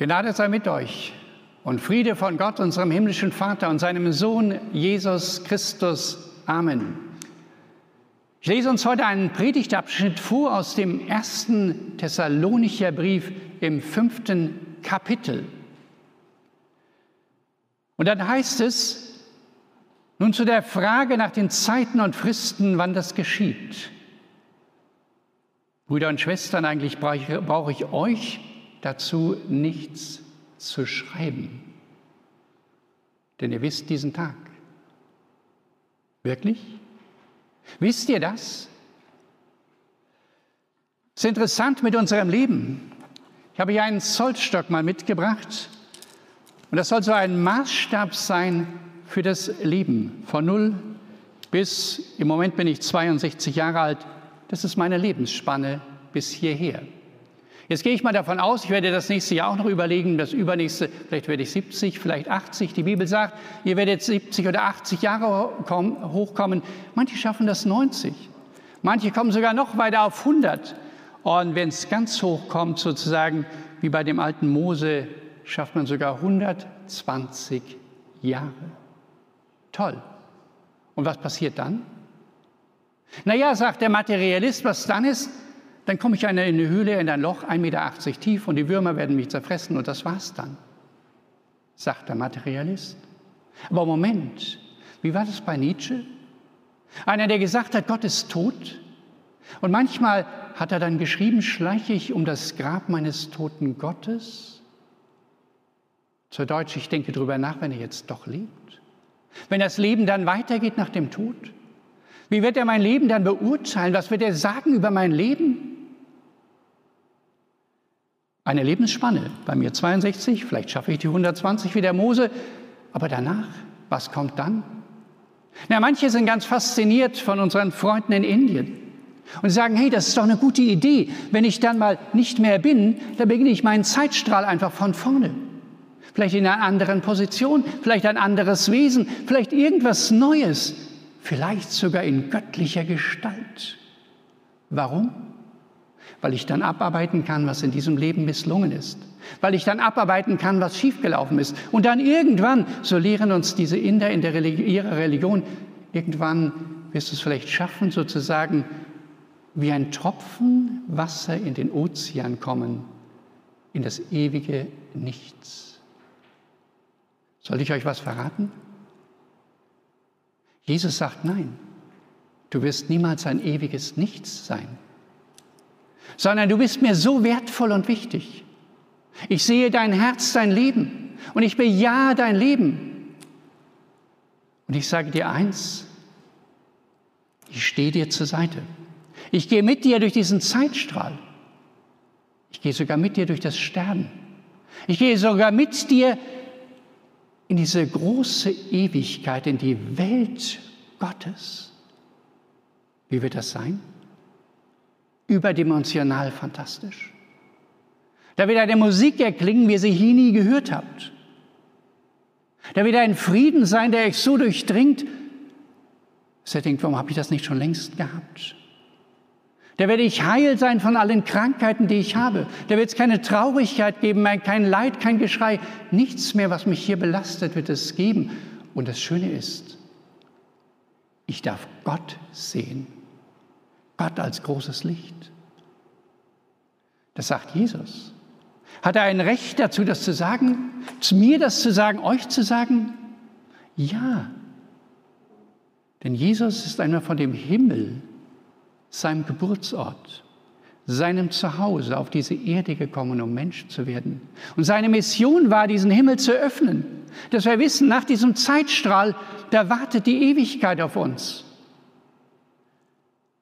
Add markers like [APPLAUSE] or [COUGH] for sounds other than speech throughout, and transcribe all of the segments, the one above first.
Gnade sei mit euch und Friede von Gott, unserem himmlischen Vater und seinem Sohn Jesus Christus. Amen. Ich lese uns heute einen Predigtabschnitt vor aus dem ersten Thessalonicher Brief im fünften Kapitel. Und dann heißt es, nun zu der Frage nach den Zeiten und Fristen, wann das geschieht. Brüder und Schwestern, eigentlich brauche ich euch dazu nichts zu schreiben. Denn ihr wisst diesen Tag. Wirklich? Wisst ihr das? Es ist interessant mit unserem Leben. Ich habe hier einen Zollstock mal mitgebracht. Und das soll so ein Maßstab sein für das Leben. Von null bis, im Moment bin ich 62 Jahre alt, das ist meine Lebensspanne bis hierher. Jetzt gehe ich mal davon aus, ich werde das nächste Jahr auch noch überlegen, das übernächste, vielleicht werde ich 70, vielleicht 80. Die Bibel sagt, ihr werdet 70 oder 80 Jahre hochkommen. Manche schaffen das 90. Manche kommen sogar noch weiter auf 100. Und wenn es ganz hoch kommt, sozusagen wie bei dem alten Mose, schafft man sogar 120 Jahre. Toll. Und was passiert dann? Naja, sagt der Materialist, was dann ist, dann komme ich in eine Höhle, in ein Loch, 1,80 Meter tief und die Würmer werden mich zerfressen und das war's dann, sagt der Materialist. Aber Moment, wie war das bei Nietzsche? Einer, der gesagt hat, Gott ist tot. Und manchmal hat er dann geschrieben, schleiche ich um das Grab meines toten Gottes. Zur Deutsch, ich denke darüber nach, wenn er jetzt doch lebt. Wenn das Leben dann weitergeht nach dem Tod. Wie wird er mein Leben dann beurteilen? Was wird er sagen über mein Leben? Eine Lebensspanne, bei mir 62, vielleicht schaffe ich die 120 wie der Mose, aber danach, was kommt dann? Na, manche sind ganz fasziniert von unseren Freunden in Indien und sagen, hey, das ist doch eine gute Idee. Wenn ich dann mal nicht mehr bin, dann beginne ich meinen Zeitstrahl einfach von vorne. Vielleicht in einer anderen Position, vielleicht ein anderes Wesen, vielleicht irgendwas Neues, vielleicht sogar in göttlicher Gestalt. Warum? Weil ich dann abarbeiten kann, was in diesem Leben misslungen ist, weil ich dann abarbeiten kann, was schiefgelaufen ist. Und dann irgendwann, so lehren uns diese Inder in der Religion, ihrer Religion, irgendwann wirst du es vielleicht schaffen, sozusagen wie ein Tropfen Wasser in den Ozean kommen, in das ewige Nichts. Soll ich euch was verraten? Jesus sagt nein, du wirst niemals ein ewiges Nichts sein sondern du bist mir so wertvoll und wichtig. Ich sehe dein Herz, dein Leben und ich bejahe dein Leben. Und ich sage dir eins, ich stehe dir zur Seite. Ich gehe mit dir durch diesen Zeitstrahl. Ich gehe sogar mit dir durch das Sterben. Ich gehe sogar mit dir in diese große Ewigkeit, in die Welt Gottes. Wie wird das sein? Überdimensional fantastisch. Da wird eine Musik erklingen, wie ihr sie hier nie gehört habt. Da wird ein Frieden sein, der euch so durchdringt, dass ihr denkt, warum habe ich das nicht schon längst gehabt? Da werde ich heil sein von allen Krankheiten, die ich habe. Da wird es keine Traurigkeit geben, kein Leid, kein Geschrei. Nichts mehr, was mich hier belastet, wird es geben. Und das Schöne ist, ich darf Gott sehen. Gott als großes Licht. Das sagt Jesus. Hat er ein Recht dazu, das zu sagen? Zu mir das zu sagen, euch zu sagen? Ja. Denn Jesus ist einmal von dem Himmel, seinem Geburtsort, seinem Zuhause auf diese Erde gekommen, um Mensch zu werden. Und seine Mission war, diesen Himmel zu öffnen. Dass wir wissen, nach diesem Zeitstrahl, da wartet die Ewigkeit auf uns.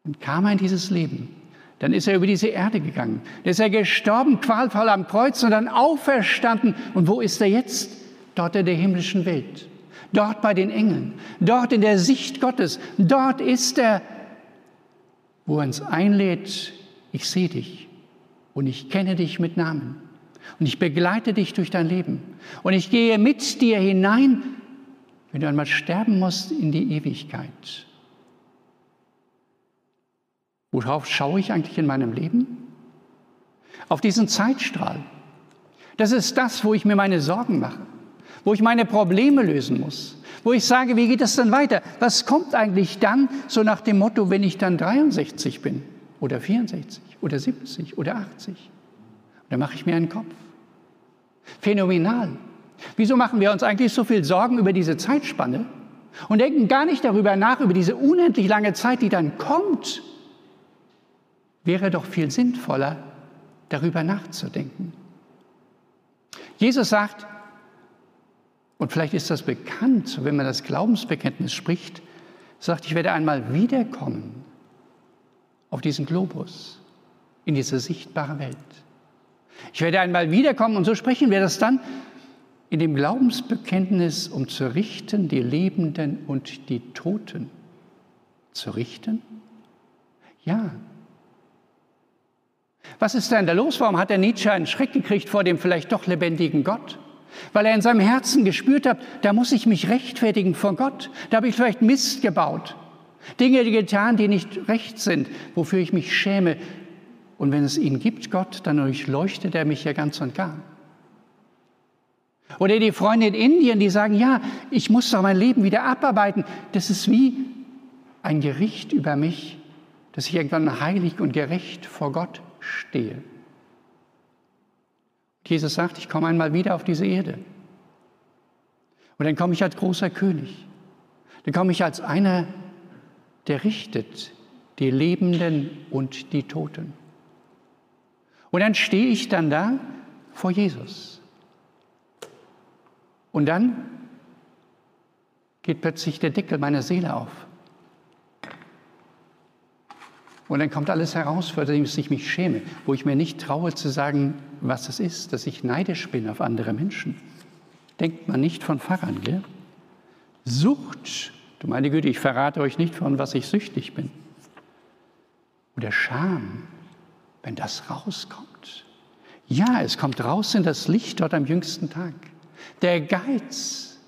Und kam er in dieses Leben. Dann ist er über diese Erde gegangen. Dann ist er gestorben, qualvoll am Kreuz und dann auferstanden. Und wo ist er jetzt? Dort in der himmlischen Welt. Dort bei den Engeln. Dort in der Sicht Gottes. Dort ist er, wo er uns einlädt. Ich sehe dich und ich kenne dich mit Namen. Und ich begleite dich durch dein Leben. Und ich gehe mit dir hinein, wenn du einmal sterben musst, in die Ewigkeit. Worauf schaue ich eigentlich in meinem Leben? Auf diesen Zeitstrahl. Das ist das, wo ich mir meine Sorgen mache, wo ich meine Probleme lösen muss, wo ich sage, wie geht es dann weiter? Was kommt eigentlich dann so nach dem Motto, wenn ich dann 63 bin oder 64 oder 70 oder 80? Da mache ich mir einen Kopf. Phänomenal. Wieso machen wir uns eigentlich so viel Sorgen über diese Zeitspanne und denken gar nicht darüber nach, über diese unendlich lange Zeit, die dann kommt? Wäre doch viel sinnvoller, darüber nachzudenken. Jesus sagt, und vielleicht ist das bekannt, wenn man das Glaubensbekenntnis spricht, sagt, ich werde einmal wiederkommen auf diesen Globus, in diese sichtbare Welt. Ich werde einmal wiederkommen und so sprechen wir das dann in dem Glaubensbekenntnis, um zu richten die Lebenden und die Toten. Zu richten? Ja. Was ist denn da los? Warum hat der Nietzsche einen Schreck gekriegt vor dem vielleicht doch lebendigen Gott? Weil er in seinem Herzen gespürt hat, da muss ich mich rechtfertigen vor Gott. Da habe ich vielleicht Mist gebaut. Dinge getan, die nicht recht sind, wofür ich mich schäme. Und wenn es ihn gibt, Gott, dann durchleuchtet er mich ja ganz und gar. Oder die Freunde in Indien, die sagen, ja, ich muss doch mein Leben wieder abarbeiten. Das ist wie ein Gericht über mich, dass ich irgendwann heilig und gerecht vor Gott stehe. Jesus sagt, ich komme einmal wieder auf diese Erde. Und dann komme ich als großer König. Dann komme ich als einer, der richtet die Lebenden und die Toten. Und dann stehe ich dann da vor Jesus. Und dann geht plötzlich der Deckel meiner Seele auf. Und dann kommt alles heraus, für das ich mich schäme, wo ich mir nicht traue zu sagen, was es ist, dass ich neidisch bin auf andere Menschen. Denkt man nicht von Pfarrern, gell? Sucht, du meine Güte, ich verrate euch nicht, von was ich süchtig bin. Oder Scham, wenn das rauskommt. Ja, es kommt raus in das Licht dort am jüngsten Tag. Der Geiz.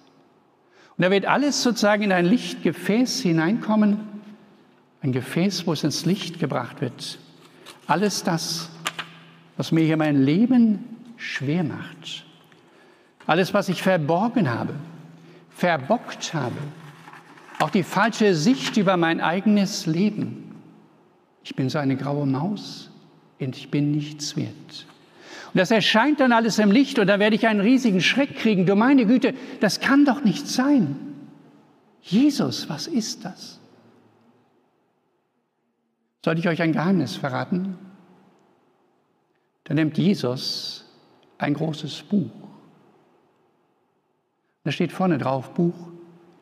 Und da wird alles sozusagen in ein Lichtgefäß hineinkommen, ein Gefäß, wo es ins Licht gebracht wird. Alles das, was mir hier mein Leben schwer macht. Alles, was ich verborgen habe, verbockt habe. Auch die falsche Sicht über mein eigenes Leben. Ich bin so eine graue Maus und ich bin nichts wert. Und das erscheint dann alles im Licht und da werde ich einen riesigen Schreck kriegen. Du meine Güte, das kann doch nicht sein. Jesus, was ist das? Soll ich euch ein Geheimnis verraten? Da nimmt Jesus ein großes Buch. Da steht vorne drauf Buch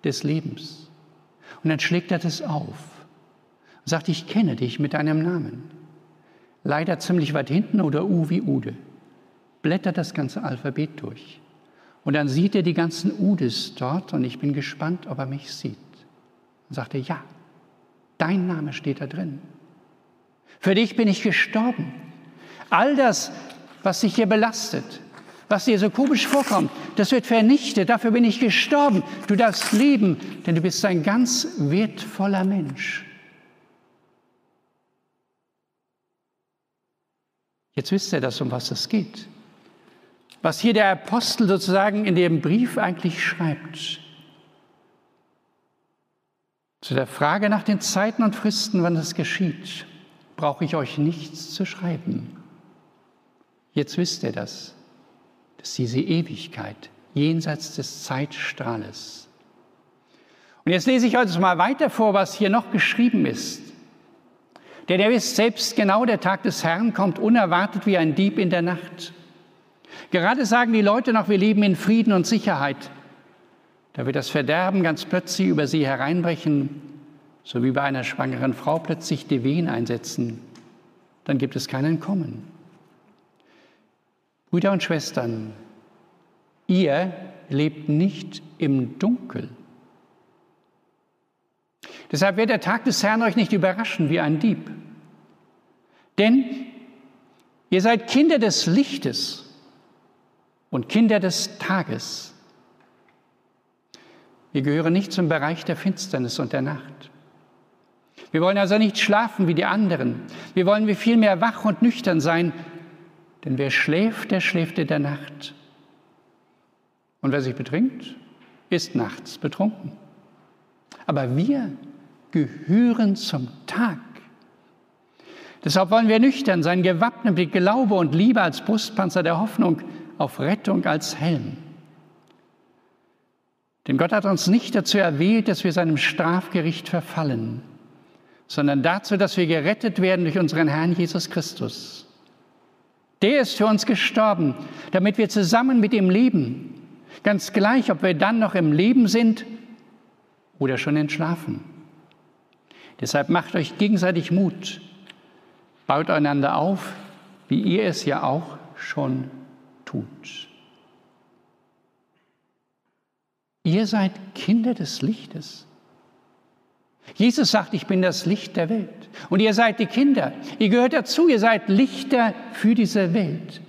des Lebens. Und dann schlägt er das auf und sagt, ich kenne dich mit deinem Namen. Leider ziemlich weit hinten oder U wie Ude. Blättert das ganze Alphabet durch. Und dann sieht er die ganzen Udes dort und ich bin gespannt, ob er mich sieht. Und sagt er, ja, dein Name steht da drin. Für dich bin ich gestorben. All das, was dich hier belastet, was dir so komisch vorkommt, das wird vernichtet. Dafür bin ich gestorben. Du darfst leben, denn du bist ein ganz wertvoller Mensch. Jetzt wisst ihr das, um was es geht. Was hier der Apostel sozusagen in dem Brief eigentlich schreibt. Zu der Frage nach den Zeiten und Fristen, wann das geschieht brauche ich euch nichts zu schreiben. Jetzt wisst ihr das, dass diese Ewigkeit jenseits des Zeitstrahles. Und jetzt lese ich euch mal weiter vor, was hier noch geschrieben ist. Denn ihr wisst selbst genau, der Tag des Herrn kommt unerwartet wie ein Dieb in der Nacht. Gerade sagen die Leute noch, wir leben in Frieden und Sicherheit. Da wird das Verderben ganz plötzlich über sie hereinbrechen so wie bei einer schwangeren Frau plötzlich die Wehen einsetzen, dann gibt es kein Entkommen. Brüder und Schwestern, ihr lebt nicht im Dunkel. Deshalb wird der Tag des Herrn euch nicht überraschen wie ein Dieb. Denn ihr seid Kinder des Lichtes und Kinder des Tages. Wir gehören nicht zum Bereich der Finsternis und der Nacht. Wir wollen also nicht schlafen wie die anderen. Wir wollen wie viel mehr wach und nüchtern sein, Denn wer schläft, der schläft in der Nacht. Und wer sich betrinkt, ist nachts betrunken. Aber wir gehören zum Tag. Deshalb wollen wir nüchtern sein, gewappnet mit Glaube und Liebe als Brustpanzer der Hoffnung auf Rettung als Helm. Denn Gott hat uns nicht dazu erwählt, dass wir seinem Strafgericht verfallen, sondern dazu, dass wir gerettet werden durch unseren Herrn Jesus Christus. Der ist für uns gestorben, damit wir zusammen mit ihm leben, ganz gleich, ob wir dann noch im Leben sind oder schon entschlafen. Deshalb macht euch gegenseitig Mut, baut einander auf, wie ihr es ja auch schon tut. Ihr seid Kinder des Lichtes. Jesus sagt, ich bin das Licht der Welt. Und ihr seid die Kinder. Ihr gehört dazu. Ihr seid Lichter für diese Welt.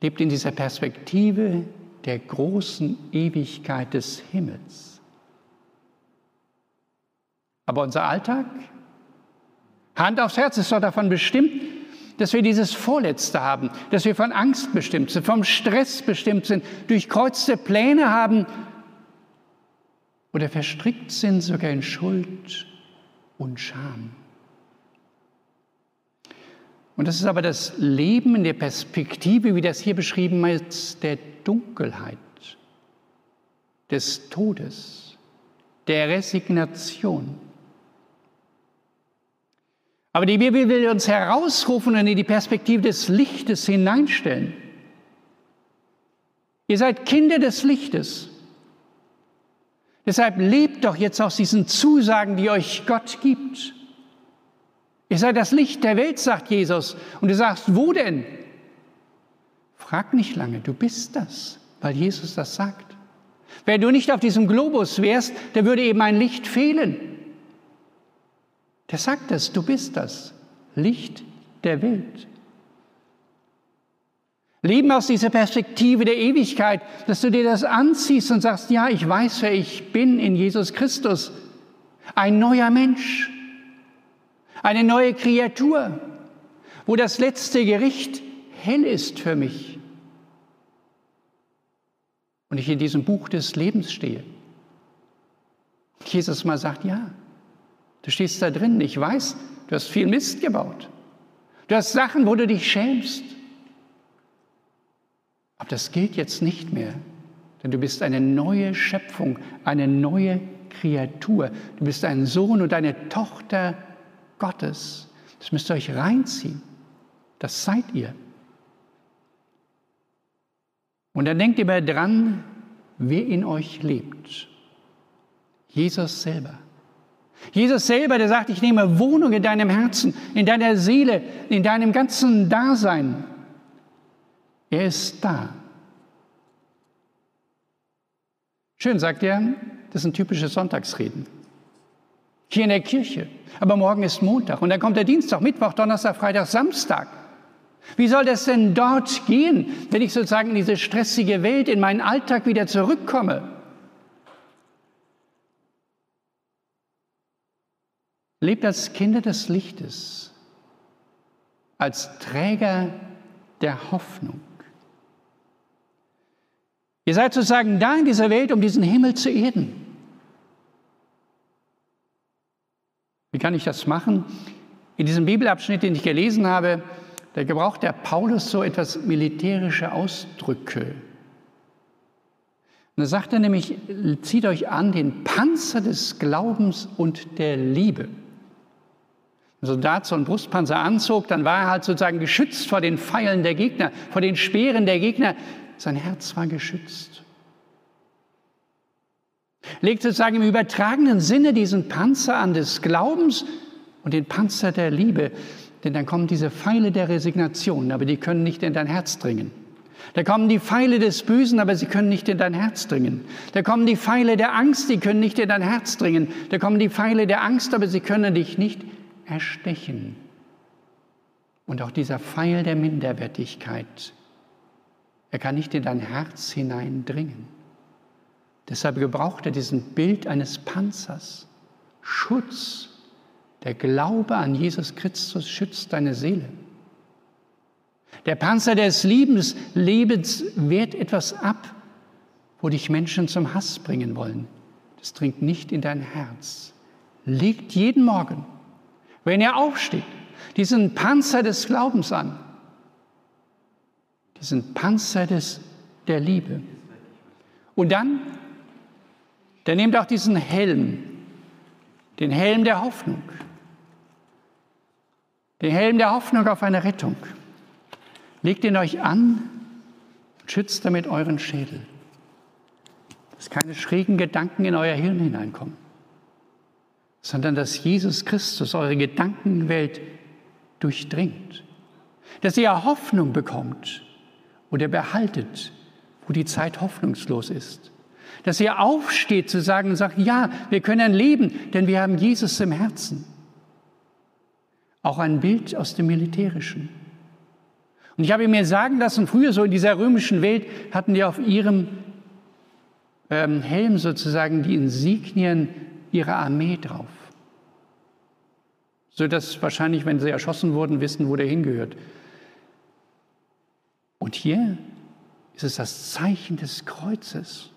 Lebt in dieser Perspektive der großen Ewigkeit des Himmels. Aber unser Alltag, Hand aufs Herz, ist doch davon bestimmt, dass wir dieses Vorletzte haben, dass wir von Angst bestimmt sind, vom Stress bestimmt sind, durchkreuzte Pläne haben oder verstrickt sind sogar in Schuld und Scham. Und das ist aber das Leben in der Perspektive, wie das hier beschrieben ist, der Dunkelheit, des Todes, der Resignation. Aber die Bibel will uns herausrufen und in die Perspektive des Lichtes hineinstellen. Ihr seid Kinder des Lichtes. Deshalb lebt doch jetzt aus diesen Zusagen, die euch Gott gibt. Ihr seid das Licht der Welt, sagt Jesus. Und du sagst, wo denn? Frag nicht lange, du bist das, weil Jesus das sagt. Wenn du nicht auf diesem Globus wärst, da würde eben ein Licht fehlen. Der sagt es, du bist das Licht der Welt. Leben aus dieser Perspektive der Ewigkeit, dass du dir das anziehst und sagst, ja, ich weiß, wer ich bin in Jesus Christus. Ein neuer Mensch, eine neue Kreatur, wo das letzte Gericht hell ist für mich. Und ich in diesem Buch des Lebens stehe. Jesus mal sagt, ja, Du stehst da drin, ich weiß, du hast viel Mist gebaut. Du hast Sachen, wo du dich schämst. Aber das gilt jetzt nicht mehr, denn du bist eine neue Schöpfung, eine neue Kreatur. Du bist ein Sohn und eine Tochter Gottes. Das müsst ihr euch reinziehen. Das seid ihr. Und dann denkt immer dran, wer in euch lebt. Jesus selber. Jesus selber, der sagt, ich nehme Wohnung in deinem Herzen, in deiner Seele, in deinem ganzen Dasein. Er ist da. Schön, sagt er, das sind typische Sonntagsreden. Hier in der Kirche. Aber morgen ist Montag und dann kommt der Dienstag, Mittwoch, Donnerstag, Freitag, Samstag. Wie soll das denn dort gehen, wenn ich sozusagen in diese stressige Welt, in meinen Alltag wieder zurückkomme? Lebt als Kinder des Lichtes, als Träger der Hoffnung. Ihr seid sozusagen da in dieser Welt, um diesen Himmel zu erden. Wie kann ich das machen? In diesem Bibelabschnitt, den ich gelesen habe, da gebraucht der Paulus so etwas militärische Ausdrücke. Und da sagt er nämlich, zieht euch an den Panzer des Glaubens und der Liebe. Soldat so einen Brustpanzer anzog, dann war er halt sozusagen geschützt vor den Pfeilen der Gegner, vor den Speeren der Gegner. Sein Herz war geschützt. Legt sozusagen im übertragenen Sinne diesen Panzer an des Glaubens und den Panzer der Liebe. Denn dann kommen diese Pfeile der Resignation, aber die können nicht in dein Herz dringen. Da kommen die Pfeile des Bösen, aber sie können nicht in dein Herz dringen. Da kommen die Pfeile der Angst, die können nicht in dein Herz dringen. Da kommen die Pfeile der Angst, aber sie können dich nicht erstechen. Und auch dieser Pfeil der Minderwertigkeit, er kann nicht in dein Herz hineindringen. Deshalb gebraucht er diesen Bild eines Panzers. Schutz. Der Glaube an Jesus Christus schützt deine Seele. Der Panzer des Liebens, Lebens wehrt etwas ab, wo dich Menschen zum Hass bringen wollen. Das dringt nicht in dein Herz. Legt jeden Morgen, wenn er aufsteht, diesen Panzer des Glaubens an, diesen Panzer des, der Liebe. Und dann, der nehmt auch diesen Helm, den Helm der Hoffnung, den Helm der Hoffnung auf eine Rettung. Legt ihn euch an und schützt damit euren Schädel, dass keine schrägen Gedanken in euer Hirn hineinkommen, sondern dass Jesus Christus eure Gedankenwelt durchdringt, dass ihr Hoffnung bekommt oder behaltet, wo die Zeit hoffnungslos ist. Dass ihr aufsteht zu sagen und sagt, ja, wir können leben, denn wir haben Jesus im Herzen. Auch ein Bild aus dem Militärischen. Und ich habe mir sagen lassen, früher so in dieser römischen Welt hatten die auf ihrem ähm, Helm sozusagen die Insignien ihrer Armee drauf. So dass wahrscheinlich, wenn sie erschossen wurden, wissen, wo der hingehört. Und hier ist es das Zeichen des Kreuzes,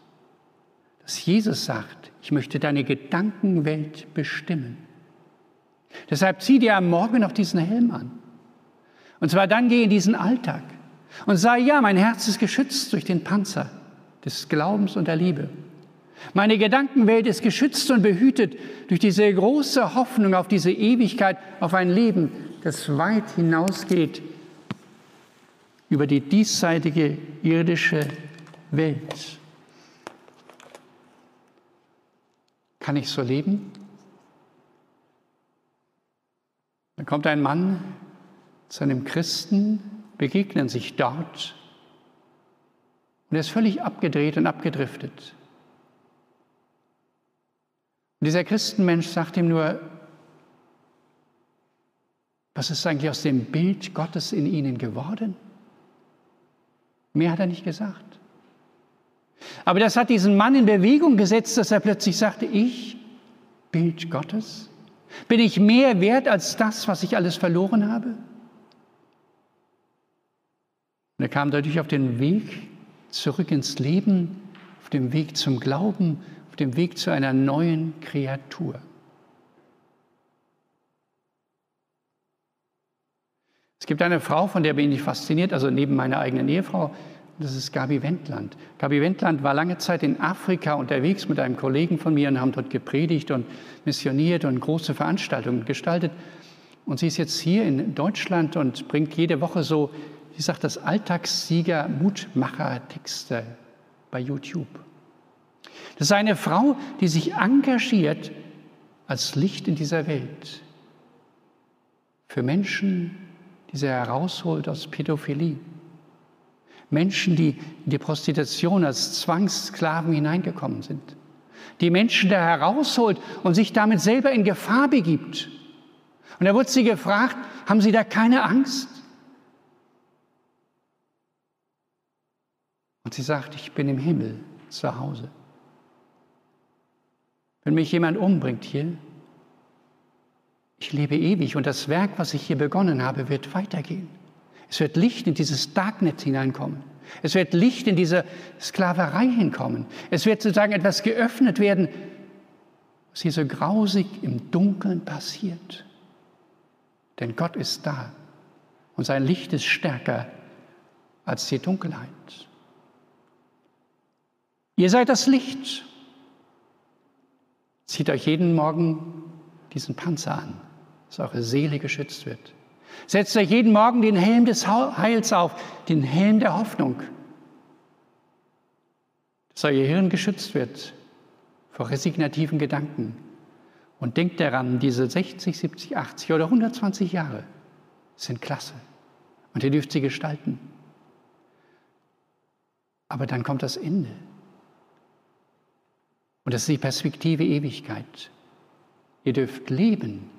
dass Jesus sagt, ich möchte deine Gedankenwelt bestimmen. Deshalb zieh dir am Morgen noch diesen Helm an. Und zwar dann geh in diesen Alltag und sag, ja, mein Herz ist geschützt durch den Panzer des Glaubens und der Liebe. Meine Gedankenwelt ist geschützt und behütet durch diese große Hoffnung auf diese Ewigkeit, auf ein Leben, das weit hinausgeht über die diesseitige irdische Welt. Kann ich so leben? Dann kommt ein Mann zu einem Christen, begegnen sich dort und er ist völlig abgedreht und abgedriftet. Und dieser Christenmensch sagt ihm nur, was ist eigentlich aus dem Bild Gottes in ihnen geworden? Mehr hat er nicht gesagt. Aber das hat diesen Mann in Bewegung gesetzt, dass er plötzlich sagte, ich, Bild Gottes, bin ich mehr wert als das, was ich alles verloren habe? Und er kam dadurch auf den Weg zurück ins Leben, auf dem Weg zum Glauben, auf dem Weg zu einer neuen Kreatur. Es gibt eine Frau, von der bin ich fasziniert, also neben meiner eigenen Ehefrau, das ist Gabi Wendland. Gabi Wendland war lange Zeit in Afrika unterwegs mit einem Kollegen von mir und haben dort gepredigt und missioniert und große Veranstaltungen gestaltet. Und sie ist jetzt hier in Deutschland und bringt jede Woche so, wie sagt das, Alltagssieger-Mutmacher-Texte bei YouTube. Das ist eine Frau, die sich engagiert als Licht in dieser Welt für Menschen, die sie herausholt aus Pädophilie. Menschen, die in die Prostitution als Zwangssklaven hineingekommen sind. Die Menschen da herausholt und sich damit selber in Gefahr begibt. Und da wurde sie gefragt, haben Sie da keine Angst? Und sie sagt, ich bin im Himmel zu Hause. Wenn mich jemand umbringt hier, ich lebe ewig und das Werk, was ich hier begonnen habe, wird weitergehen. Es wird Licht in dieses Darknet hineinkommen. Es wird Licht in diese Sklaverei hinkommen. Es wird sozusagen etwas geöffnet werden, was hier so grausig im Dunkeln passiert. Denn Gott ist da und sein Licht ist stärker als die Dunkelheit. Ihr seid das Licht. Zieht euch jeden Morgen diesen Panzer an dass eure Seele geschützt wird. Setzt euch jeden Morgen den Helm des Heils auf, den Helm der Hoffnung, dass euer Hirn geschützt wird vor resignativen Gedanken. Und denkt daran, diese 60, 70, 80 oder 120 Jahre sind klasse. Und ihr dürft sie gestalten. Aber dann kommt das Ende. Und das ist die Perspektive Ewigkeit. Ihr dürft leben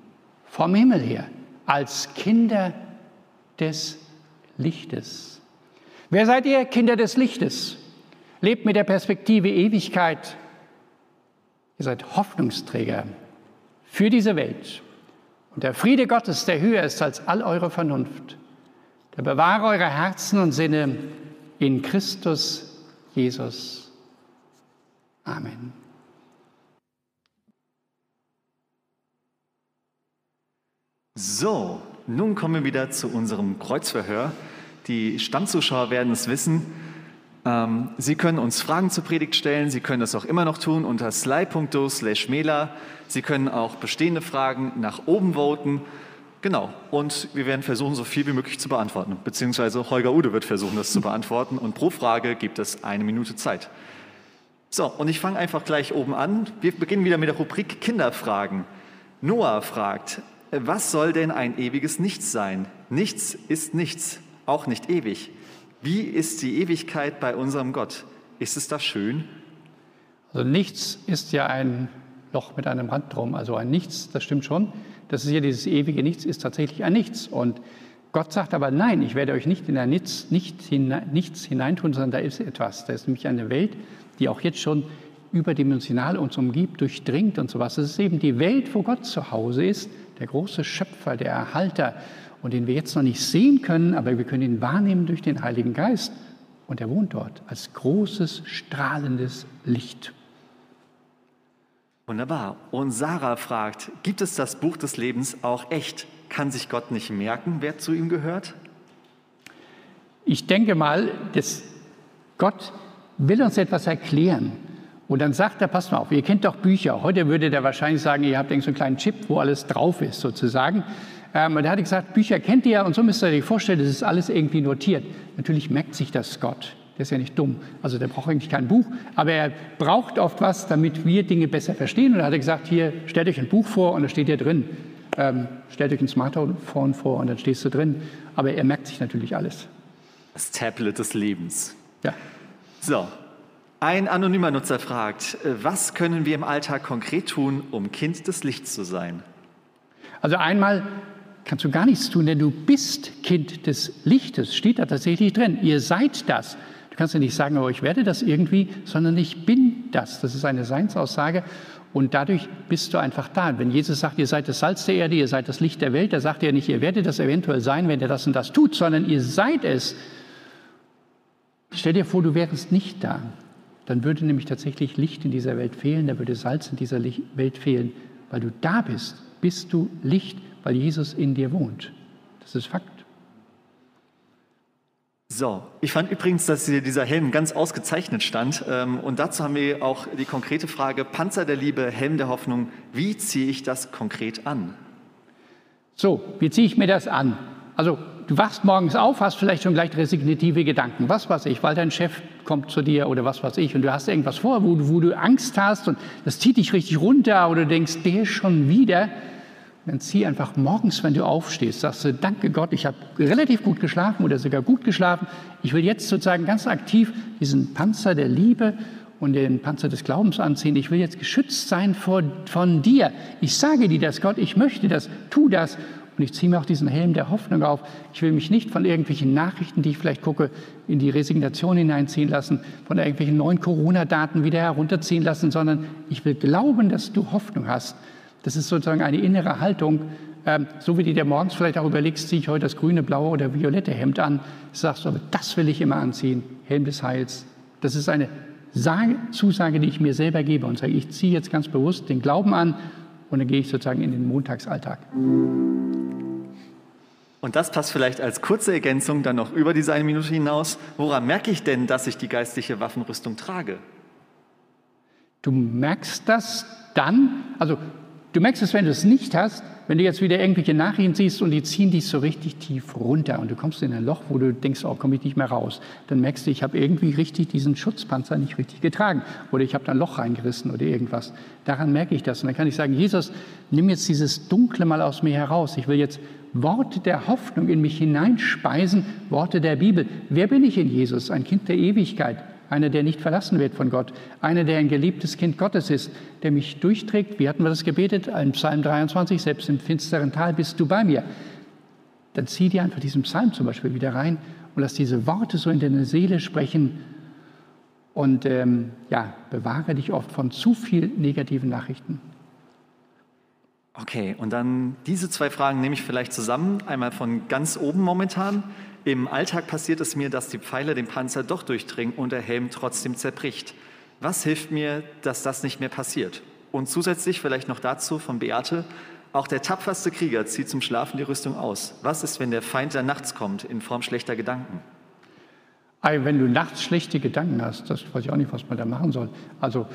vom Himmel her als Kinder des Lichtes. Wer seid ihr, Kinder des Lichtes? Lebt mit der Perspektive Ewigkeit. Ihr seid Hoffnungsträger für diese Welt. Und der Friede Gottes, der höher ist als all eure Vernunft, der bewahre eure Herzen und Sinne in Christus Jesus. Amen. So, nun kommen wir wieder zu unserem Kreuzverhör. Die Stammzuschauer werden es wissen. Ähm, Sie können uns Fragen zur Predigt stellen. Sie können das auch immer noch tun unter sly.do slash mela. Sie können auch bestehende Fragen nach oben voten. Genau. Und wir werden versuchen, so viel wie möglich zu beantworten. Beziehungsweise Holger Ude wird versuchen, das zu [LAUGHS] beantworten. Und pro Frage gibt es eine Minute Zeit. So, und ich fange einfach gleich oben an. Wir beginnen wieder mit der Rubrik Kinderfragen. Noah fragt, was soll denn ein ewiges Nichts sein? Nichts ist nichts, auch nicht ewig. Wie ist die Ewigkeit bei unserem Gott? Ist es da schön? Also nichts ist ja ein Loch mit einem Rand drum, also ein Nichts, das stimmt schon. Das ist hier dieses ewige Nichts, ist tatsächlich ein Nichts. Und Gott sagt aber, nein, ich werde euch nicht in ein Nichts, nicht hinein, nichts hineintun, sondern da ist etwas. Da ist nämlich eine Welt, die auch jetzt schon überdimensional uns umgibt, durchdringt und sowas. Das ist eben die Welt, wo Gott zu Hause ist, der große Schöpfer, der Erhalter und den wir jetzt noch nicht sehen können, aber wir können ihn wahrnehmen durch den Heiligen Geist. Und er wohnt dort als großes, strahlendes Licht. Wunderbar. Und Sarah fragt, gibt es das Buch des Lebens auch echt? Kann sich Gott nicht merken, wer zu ihm gehört? Ich denke mal, dass Gott will uns etwas erklären. Und dann sagt er, passt mal auf, ihr kennt doch Bücher. Heute würde der wahrscheinlich sagen, ihr habt so einen kleinen Chip, wo alles drauf ist sozusagen. Ähm, und er hat gesagt, Bücher kennt ihr und so müsst ihr euch vorstellen, das ist alles irgendwie notiert. Natürlich merkt sich das Gott. Der ist ja nicht dumm. Also der braucht eigentlich kein Buch, aber er braucht oft was, damit wir Dinge besser verstehen. Und da hat er gesagt, hier, stellt euch ein Buch vor und da steht hier drin. Ähm, stellt euch ein Smartphone vor und dann stehst du drin. Aber er merkt sich natürlich alles. Das Tablet des Lebens. Ja. So, ein anonymer Nutzer fragt, äh, was können wir im Alltag konkret tun, um Kind des Lichts zu sein? Also einmal kannst du gar nichts tun, denn du bist Kind des Lichtes, steht da tatsächlich drin. Ihr seid das. Du kannst ja nicht sagen, oh, ich werde das irgendwie, sondern ich bin das. Das ist eine Seinsaussage und dadurch bist du einfach da. Wenn Jesus sagt, ihr seid das Salz der Erde, ihr seid das Licht der Welt, da sagt er nicht, ihr werdet das eventuell sein, wenn ihr das und das tut, sondern ihr seid es. Stell dir vor, du wärst nicht da. Dann würde nämlich tatsächlich Licht in dieser Welt fehlen, da würde Salz in dieser Welt fehlen. Weil du da bist, bist du Licht, weil Jesus in dir wohnt. Das ist Fakt. So, ich fand übrigens, dass hier dieser Helm ganz ausgezeichnet stand. Ähm, und dazu haben wir auch die konkrete Frage, Panzer der Liebe, Helm der Hoffnung, wie ziehe ich das konkret an? So, wie ziehe ich mir das an? Also du wachst morgens auf, hast vielleicht schon gleich resignative Gedanken, was weiß ich, weil dein Chef kommt zu dir oder was weiß ich und du hast irgendwas vor, wo, wo du Angst hast und das zieht dich richtig runter oder du denkst, der schon wieder. Dann zieh einfach morgens, wenn du aufstehst, sagst du, danke Gott, ich habe relativ gut geschlafen oder sogar gut geschlafen. Ich will jetzt sozusagen ganz aktiv diesen Panzer der Liebe und den Panzer des Glaubens anziehen. Ich will jetzt geschützt sein vor, von dir. Ich sage dir das, Gott, ich möchte das, tu das. Und ich ziehe mir auch diesen Helm der Hoffnung auf. Ich will mich nicht von irgendwelchen Nachrichten, die ich vielleicht gucke, in die Resignation hineinziehen lassen, von irgendwelchen neuen Corona-Daten wieder herunterziehen lassen, sondern ich will glauben, dass du Hoffnung hast das ist sozusagen eine innere Haltung, ähm, so wie du dir morgens vielleicht auch überlegst, ziehe ich heute das grüne, blaue oder violette Hemd an, sagst du, aber das will ich immer anziehen, Helm des Heils. Das ist eine Sage, Zusage, die ich mir selber gebe und sage, ich ziehe jetzt ganz bewusst den Glauben an und dann gehe ich sozusagen in den Montagsalltag. Und das passt vielleicht als kurze Ergänzung dann noch über diese eine Minute hinaus. Woran merke ich denn, dass ich die geistliche Waffenrüstung trage? Du merkst das dann, also Du merkst es, wenn du es nicht hast, wenn du jetzt wieder irgendwelche Nachrichten siehst und die ziehen dich so richtig tief runter und du kommst in ein Loch, wo du denkst, oh, komme ich nicht mehr raus. Dann merkst du, ich habe irgendwie richtig diesen Schutzpanzer nicht richtig getragen oder ich habe da ein Loch reingerissen oder irgendwas. Daran merke ich das. Und dann kann ich sagen, Jesus, nimm jetzt dieses Dunkle mal aus mir heraus. Ich will jetzt Worte der Hoffnung in mich hineinspeisen, Worte der Bibel. Wer bin ich in Jesus? Ein Kind der Ewigkeit einer, der nicht verlassen wird von Gott, einer, der ein geliebtes Kind Gottes ist, der mich durchträgt. Wie hatten wir das gebetet? Im Psalm 23, selbst im finsteren Tal bist du bei mir. Dann zieh dir einfach diesen Psalm zum Beispiel wieder rein und lass diese Worte so in deine Seele sprechen und ähm, ja, bewahre dich oft von zu viel negativen Nachrichten. Okay, und dann diese zwei Fragen nehme ich vielleicht zusammen. Einmal von ganz oben momentan. Im Alltag passiert es mir, dass die Pfeile den Panzer doch durchdringen und der Helm trotzdem zerbricht. Was hilft mir, dass das nicht mehr passiert? Und zusätzlich vielleicht noch dazu von Beate, auch der tapferste Krieger zieht zum Schlafen die Rüstung aus. Was ist, wenn der Feind der nachts kommt in Form schlechter Gedanken? Wenn du nachts schlechte Gedanken hast, das weiß ich auch nicht, was man da machen soll. Also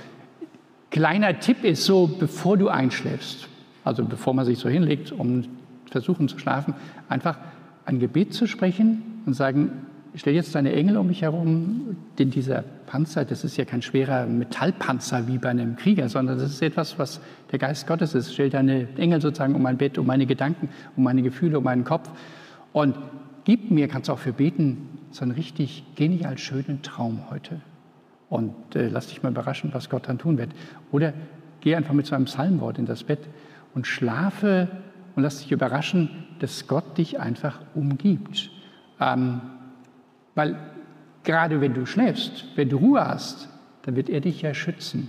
kleiner Tipp ist so, bevor du einschläfst, also bevor man sich so hinlegt, um versuchen zu schlafen, einfach ein Gebet zu sprechen und sagen, stell jetzt deine Engel um mich herum, denn dieser Panzer, das ist ja kein schwerer Metallpanzer wie bei einem Krieger, sondern das ist etwas, was der Geist Gottes ist. Stell deine Engel sozusagen um mein Bett, um meine Gedanken, um meine Gefühle, um meinen Kopf und gib mir, kannst du auch für beten, so einen richtig genial schönen Traum heute. Und äh, lass dich mal überraschen, was Gott dann tun wird. Oder geh einfach mit so einem Psalmwort in das Bett und schlafe und lass dich überraschen, dass Gott dich einfach umgibt. Ähm, weil gerade wenn du schläfst, wenn du Ruhe hast, dann wird er dich ja schützen.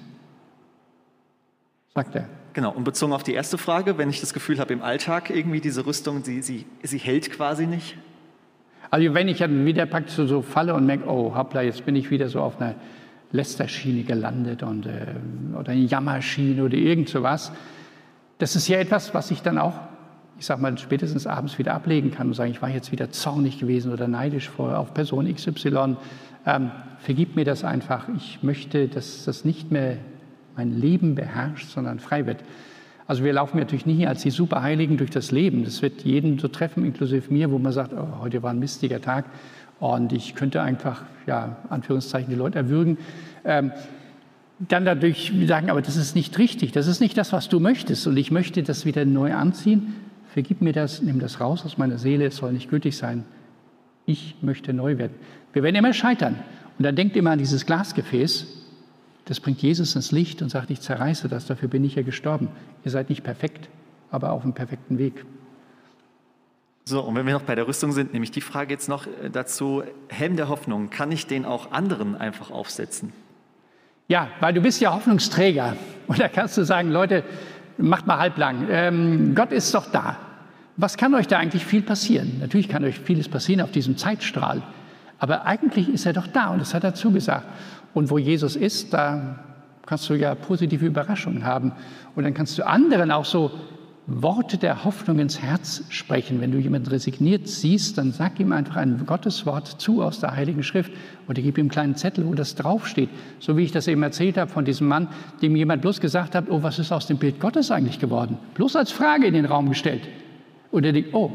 Sagt er. Genau, und bezogen auf die erste Frage, wenn ich das Gefühl habe, im Alltag irgendwie diese Rüstung, sie, sie, sie hält quasi nicht? Also wenn ich dann wieder praktisch so falle und merke, oh hoppla, jetzt bin ich wieder so auf einer Lästerschiene gelandet und, äh, oder eine Jammerschiene oder irgend sowas, das ist ja etwas, was ich dann auch ich sage mal, spätestens abends wieder ablegen kann und sagen, ich war jetzt wieder zornig gewesen oder neidisch vor, auf Person XY. Ähm, vergib mir das einfach. Ich möchte, dass das nicht mehr mein Leben beherrscht, sondern frei wird. Also wir laufen natürlich nie als die Superheiligen durch das Leben. Das wird jeden so treffen, inklusive mir, wo man sagt, oh, heute war ein mistiger Tag und ich könnte einfach, ja, Anführungszeichen, die Leute erwürgen. Ähm, dann dadurch sagen, aber das ist nicht richtig, das ist nicht das, was du möchtest und ich möchte das wieder neu anziehen vergib mir das, nimm das raus aus meiner Seele, es soll nicht gültig sein. Ich möchte neu werden. Wir werden immer scheitern. Und dann denkt immer an dieses Glasgefäß, das bringt Jesus ins Licht und sagt, ich zerreiße das, dafür bin ich ja gestorben. Ihr seid nicht perfekt, aber auf dem perfekten Weg. So, und wenn wir noch bei der Rüstung sind, nämlich die Frage jetzt noch äh, dazu, Helm der Hoffnung, kann ich den auch anderen einfach aufsetzen? Ja, weil du bist ja Hoffnungsträger. [LAUGHS] Und da kannst du sagen, Leute, macht mal halblang. Ähm, Gott ist doch da was kann euch da eigentlich viel passieren? Natürlich kann euch vieles passieren auf diesem Zeitstrahl, aber eigentlich ist er doch da und das hat er zugesagt. Und wo Jesus ist, da kannst du ja positive Überraschungen haben und dann kannst du anderen auch so Worte der Hoffnung ins Herz sprechen. Wenn du jemanden resigniert siehst, dann sag ihm einfach ein Gotteswort zu aus der Heiligen Schrift oder gib ihm einen kleinen Zettel, wo das draufsteht. So wie ich das eben erzählt habe von diesem Mann, dem jemand bloß gesagt hat, oh, was ist aus dem Bild Gottes eigentlich geworden? Bloß als Frage in den Raum gestellt. Und er denkt, oh,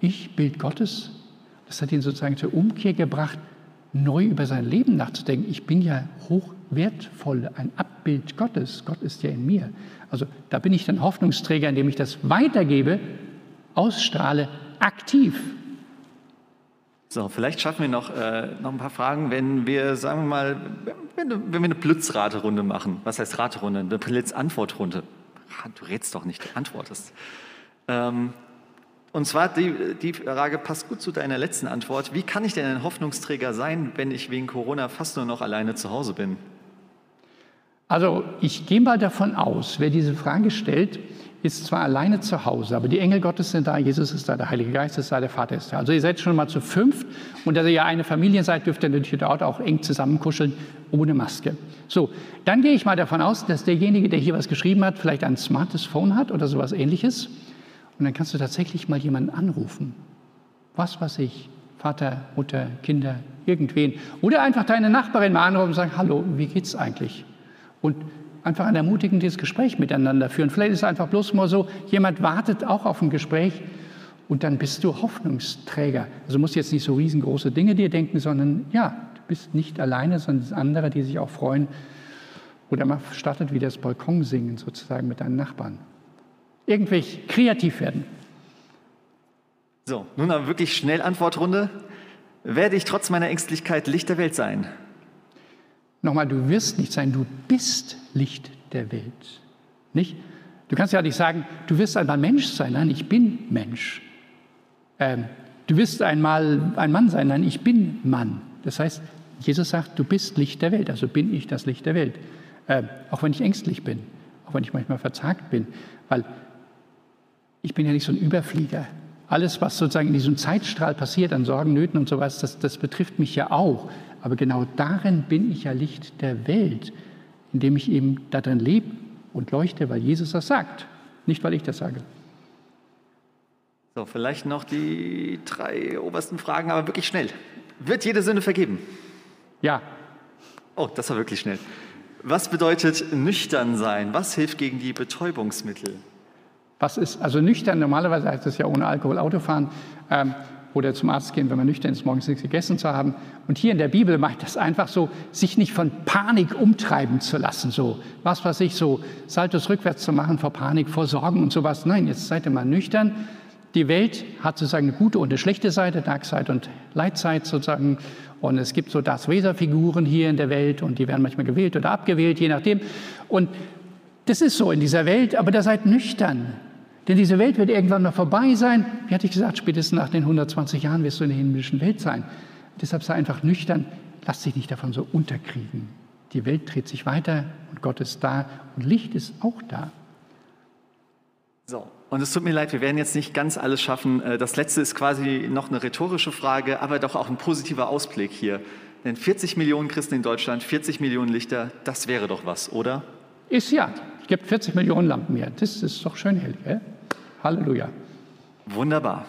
ich Bild Gottes. Das hat ihn sozusagen zur Umkehr gebracht, neu über sein Leben nachzudenken. Ich bin ja hochwertvoll, ein Abbild Gottes. Gott ist ja in mir. Also da bin ich dann Hoffnungsträger, indem ich das weitergebe, ausstrahle, aktiv. So, vielleicht schaffen wir noch, äh, noch ein paar Fragen, wenn wir, sagen wir mal, wenn, wenn wir eine Blitzraterunde machen. Was heißt Raterunde? Eine Blitzantwortrunde. Du redst doch nicht, du antwortest. Ähm, und zwar, die, die Frage passt gut zu deiner letzten Antwort. Wie kann ich denn ein Hoffnungsträger sein, wenn ich wegen Corona fast nur noch alleine zu Hause bin? Also ich gehe mal davon aus, wer diese Frage stellt, ist zwar alleine zu Hause, aber die Engel Gottes sind da, Jesus ist da, der Heilige Geist ist da, der Vater ist da. Also ihr seid schon mal zu fünft und da ihr ja eine Familie seid, dürft ihr natürlich dort auch eng zusammenkuscheln, ohne Maske. So, dann gehe ich mal davon aus, dass derjenige, der hier was geschrieben hat, vielleicht ein smartes Phone hat oder sowas ähnliches und dann kannst du tatsächlich mal jemanden anrufen. Was weiß ich, Vater, Mutter, Kinder, irgendwen. Oder einfach deine Nachbarin mal anrufen und sagen, hallo, wie geht's eigentlich? Und einfach ein ermutigendes Gespräch miteinander führen. Vielleicht ist es einfach bloß mal so, jemand wartet auch auf ein Gespräch und dann bist du Hoffnungsträger. Also musst jetzt nicht so riesengroße Dinge dir denken, sondern ja, du bist nicht alleine, sondern es sind andere, die sich auch freuen. Oder man startet wieder das Balkonsingen sozusagen mit deinen Nachbarn irgendwelch kreativ werden. So, nun aber wirklich schnell Antwortrunde. Werde ich trotz meiner Ängstlichkeit Licht der Welt sein? Nochmal, du wirst nicht sein, du bist Licht der Welt. Nicht? Du kannst ja nicht sagen, du wirst einmal Mensch sein. Nein, ich bin Mensch. Ähm, du wirst einmal ein Mann sein. Nein, ich bin Mann. Das heißt, Jesus sagt, du bist Licht der Welt. Also bin ich das Licht der Welt. Ähm, auch wenn ich ängstlich bin, auch wenn ich manchmal verzagt bin. Weil ich bin ja nicht so ein Überflieger. alles, was sozusagen in diesem Zeitstrahl passiert, an Sorgen, Nöten und sowas, das, das betrifft mich ja auch. Aber genau darin bin ich ja Licht der Welt, indem ich eben darin lebe und leuchte, weil Jesus das sagt, nicht weil ich das sage. So, vielleicht noch die drei obersten Fragen, aber wirklich schnell. Wird jede Sünde vergeben? Ja. Oh, das war wirklich schnell. Was bedeutet nüchtern sein? Was hilft gegen die Betäubungsmittel? Was ist, also nüchtern, normalerweise heißt es ja ohne Alkohol Autofahren ähm, oder zum Arzt gehen, wenn man nüchtern ist, morgens nichts gegessen zu haben. Und hier in der Bibel meint das einfach so, sich nicht von Panik umtreiben zu lassen, so, was weiß ich, so Saltos rückwärts zu machen vor Panik, vor Sorgen und sowas. Nein, jetzt seid ihr mal nüchtern. Die Welt hat sozusagen eine gute und eine schlechte Seite, Dark Side und Light Side sozusagen. Und es gibt so das Weser-Figuren hier in der Welt und die werden manchmal gewählt oder abgewählt, je nachdem. Und das ist so in dieser Welt, aber da seid nüchtern. Denn diese Welt wird irgendwann mal vorbei sein. Wie hatte ich gesagt, spätestens nach den 120 Jahren wirst du in der himmlischen Welt sein. Deshalb sei einfach nüchtern, lass dich nicht davon so unterkriegen. Die Welt dreht sich weiter und Gott ist da und Licht ist auch da. So, und es tut mir leid, wir werden jetzt nicht ganz alles schaffen. Äh, das letzte ist quasi noch eine rhetorische Frage, aber doch auch ein positiver Ausblick hier. Denn 40 Millionen Christen in Deutschland, 40 Millionen Lichter, das wäre doch was, oder? Ist ja. Es gibt 40 Millionen Lampen mehr. Das ist doch schön hell, gell? Halleluja. Wunderbar.